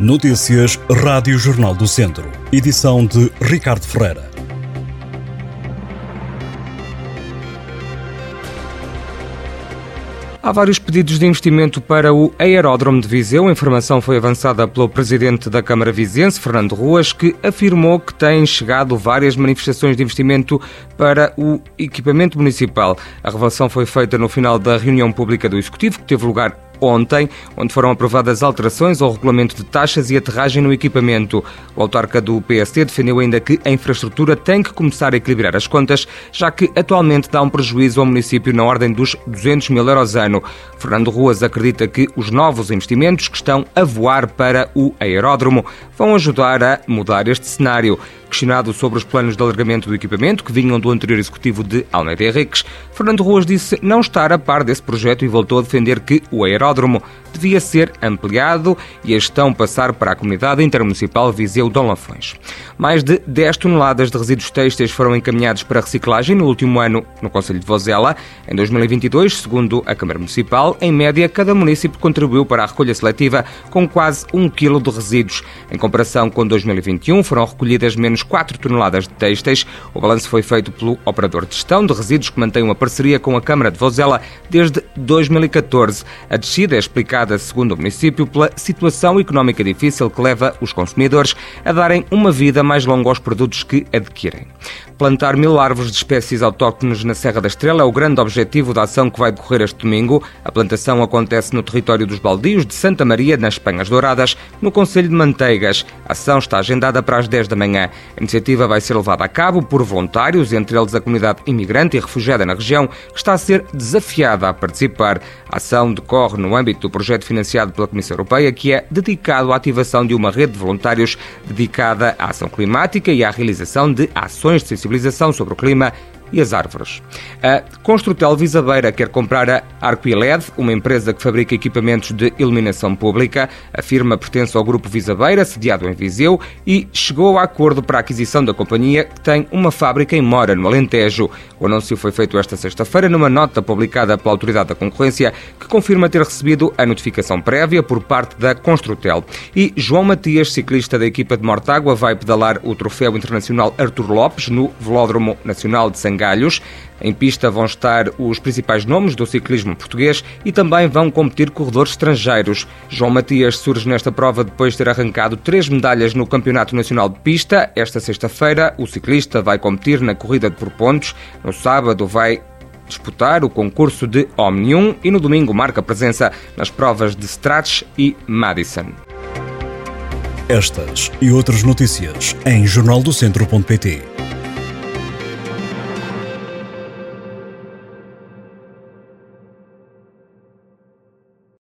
Notícias Rádio Jornal do Centro. Edição de Ricardo Ferreira. Há vários pedidos de investimento para o Aeródromo de Viseu. A informação foi avançada pelo presidente da Câmara Vizense, Fernando Ruas, que afirmou que têm chegado várias manifestações de investimento para o equipamento municipal. A revelação foi feita no final da reunião pública do Executivo, que teve lugar ontem, onde foram aprovadas alterações ao regulamento de taxas e aterragem no equipamento. O autarca do PST defendeu ainda que a infraestrutura tem que começar a equilibrar as contas, já que atualmente dá um prejuízo ao município na ordem dos 200 mil euros ano. Fernando Ruas acredita que os novos investimentos que estão a voar para o aeródromo vão ajudar a mudar este cenário. Questionado sobre os planos de alargamento do equipamento que vinham do anterior executivo de Almeida Henriques, Fernando Ruas disse não estar a par desse projeto e voltou a defender que o aeródromo devia ser ampliado e a gestão passar para a comunidade intermunicipal Viseu-Dom Lafões. Mais de 10 toneladas de resíduos têxteis foram encaminhados para reciclagem no último ano no Conselho de Vozela. Em 2022, segundo a Câmara Municipal, em média, cada município contribuiu para a recolha seletiva com quase 1 kg de resíduos. Em comparação com 2021, foram recolhidas menos 4 toneladas de têxteis. O balanço foi feito pelo operador de gestão de resíduos que mantém uma parceria com a Câmara de Vozela desde 2014. A descida é explicada, segundo o município, pela situação económica difícil que leva os consumidores a darem uma vida mais longa aos produtos que adquirem. Plantar mil árvores de espécies autóctones na Serra da Estrela é o grande objetivo da ação que vai decorrer este domingo. A plantação acontece no território dos Baldios de Santa Maria, nas Penhas Douradas, no Conselho de Manteigas. A ação está agendada para as 10 da manhã. A iniciativa vai ser levada a cabo por voluntários, entre eles a comunidade imigrante e refugiada na região, que está a ser desafiada a participar. A ação decorre no âmbito do projeto financiado pela Comissão Europeia, que é dedicado à ativação de uma rede de voluntários dedicada à ação climática e à realização de ações de sensibilização sobre o clima e as árvores. A Construtel Visabeira quer comprar a Arquiled, uma empresa que fabrica equipamentos de iluminação pública. A firma pertence ao grupo Visabeira, sediado em Viseu, e chegou a acordo para a aquisição da companhia, que tem uma fábrica em Mora, no Alentejo. O anúncio foi feito esta sexta-feira numa nota publicada pela Autoridade da Concorrência, que confirma ter recebido a notificação prévia por parte da Construtel. E João Matias, ciclista da equipa de Mortágua, vai pedalar o Troféu Internacional Artur Lopes no Velódromo Nacional de Sangá Galhos. Em pista vão estar os principais nomes do ciclismo português e também vão competir corredores estrangeiros. João Matias surge nesta prova depois de ter arrancado três medalhas no Campeonato Nacional de Pista. Esta sexta-feira, o ciclista vai competir na corrida por pontos. No sábado, vai disputar o concurso de Omnium e no domingo marca presença nas provas de Stratch e Madison. Estas e outras notícias em jornaldocentro.pt.